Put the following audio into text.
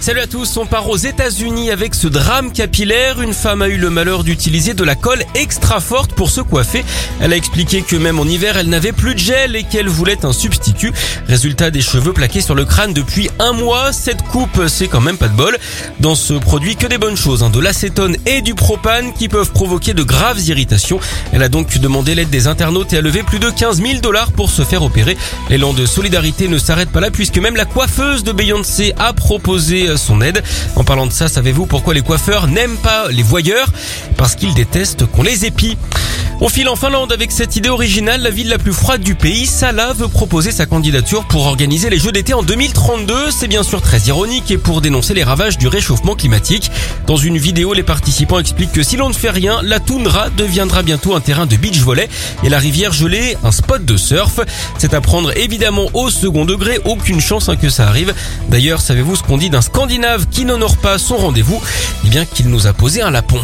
Salut à tous, on part aux États-Unis avec ce drame capillaire. Une femme a eu le malheur d'utiliser de la colle extra forte pour se coiffer. Elle a expliqué que même en hiver, elle n'avait plus de gel et qu'elle voulait un substitut. Résultat des cheveux plaqués sur le crâne depuis un mois. Cette coupe, c'est quand même pas de bol. Dans ce produit, que des bonnes choses, hein. de l'acétone et du propane qui peuvent provoquer de graves irritations. Elle a donc demandé l'aide des internautes et a levé plus de 15 000 dollars pour se faire opérer. L'élan de solidarité ne s'arrête pas là puisque même la coiffeuse de Beyoncé a proposé son aide. En parlant de ça, savez-vous pourquoi les coiffeurs n'aiment pas les voyeurs? Parce qu'ils détestent qu'on les épie. On file en Finlande avec cette idée originale. La ville la plus froide du pays, Sala, veut proposer sa candidature pour organiser les Jeux d'été en 2032. C'est bien sûr très ironique et pour dénoncer les ravages du réchauffement climatique. Dans une vidéo, les participants expliquent que si l'on ne fait rien, la toundra deviendra bientôt un terrain de beach volley et la rivière gelée un spot de surf. C'est à prendre évidemment au second degré. Aucune chance hein, que ça arrive. D'ailleurs, savez-vous ce qu'on dit d'un Scandinave qui n'honore pas son rendez-vous? Eh bien qu'il nous a posé un lapon.